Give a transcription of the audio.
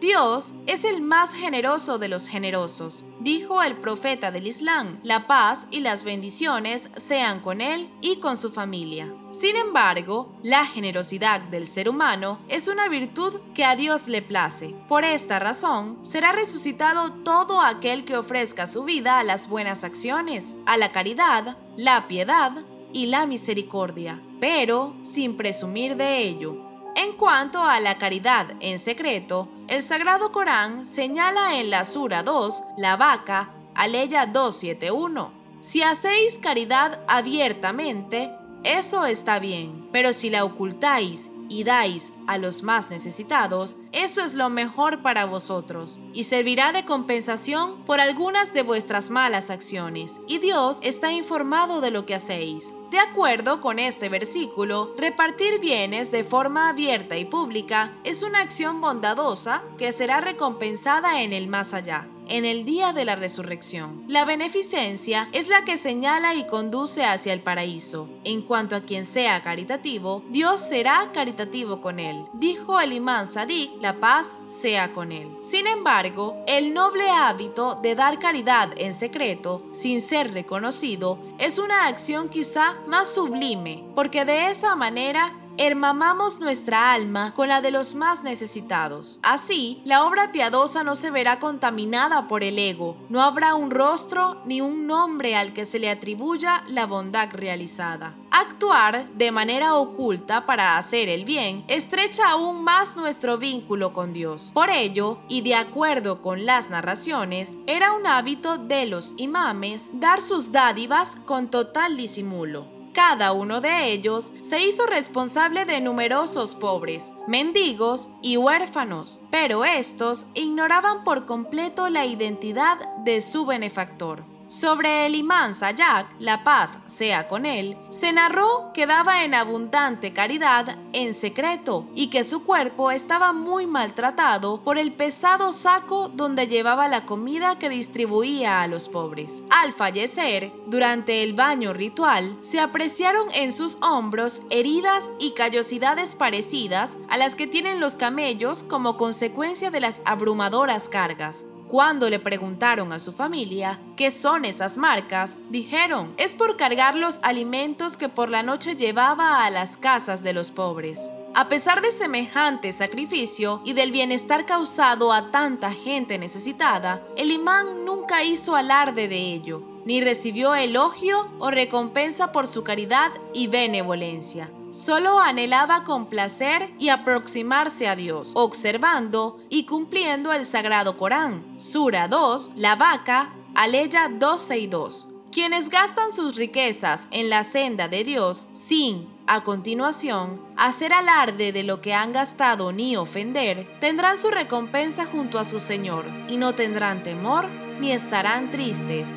Dios es el más generoso de los generosos, dijo el profeta del Islam. La paz y las bendiciones sean con él y con su familia. Sin embargo, la generosidad del ser humano es una virtud que a Dios le place. Por esta razón, será resucitado todo aquel que ofrezca su vida a las buenas acciones, a la caridad, la piedad y la misericordia, pero sin presumir de ello en cuanto a la caridad en secreto, el Sagrado Corán señala en la Sura 2, la vaca, Aleya 271. Si hacéis caridad abiertamente, eso está bien, pero si la ocultáis y dais a los más necesitados, eso es lo mejor para vosotros, y servirá de compensación por algunas de vuestras malas acciones, y Dios está informado de lo que hacéis. De acuerdo con este versículo, repartir bienes de forma abierta y pública es una acción bondadosa que será recompensada en el más allá en el día de la resurrección. La beneficencia es la que señala y conduce hacia el paraíso. En cuanto a quien sea caritativo, Dios será caritativo con él. Dijo el imán Sadik, la paz sea con él. Sin embargo, el noble hábito de dar caridad en secreto, sin ser reconocido, es una acción quizá más sublime, porque de esa manera hermamamos nuestra alma con la de los más necesitados. Así, la obra piadosa no se verá contaminada por el ego, no habrá un rostro ni un nombre al que se le atribuya la bondad realizada. Actuar de manera oculta para hacer el bien estrecha aún más nuestro vínculo con Dios. Por ello, y de acuerdo con las narraciones, era un hábito de los imames dar sus dádivas con total disimulo. Cada uno de ellos se hizo responsable de numerosos pobres, mendigos y huérfanos, pero estos ignoraban por completo la identidad de su benefactor. Sobre el imán Sayak, la paz sea con él, se narró que daba en abundante caridad en secreto y que su cuerpo estaba muy maltratado por el pesado saco donde llevaba la comida que distribuía a los pobres. Al fallecer, durante el baño ritual, se apreciaron en sus hombros heridas y callosidades parecidas a las que tienen los camellos como consecuencia de las abrumadoras cargas. Cuando le preguntaron a su familia qué son esas marcas, dijeron, es por cargar los alimentos que por la noche llevaba a las casas de los pobres. A pesar de semejante sacrificio y del bienestar causado a tanta gente necesitada, el imán nunca hizo alarde de ello, ni recibió elogio o recompensa por su caridad y benevolencia solo anhelaba complacer y aproximarse a Dios, observando y cumpliendo el sagrado Corán. Sura 2, la vaca, Aleya 12 y 2. Quienes gastan sus riquezas en la senda de Dios sin, a continuación, hacer alarde de lo que han gastado ni ofender, tendrán su recompensa junto a su Señor, y no tendrán temor ni estarán tristes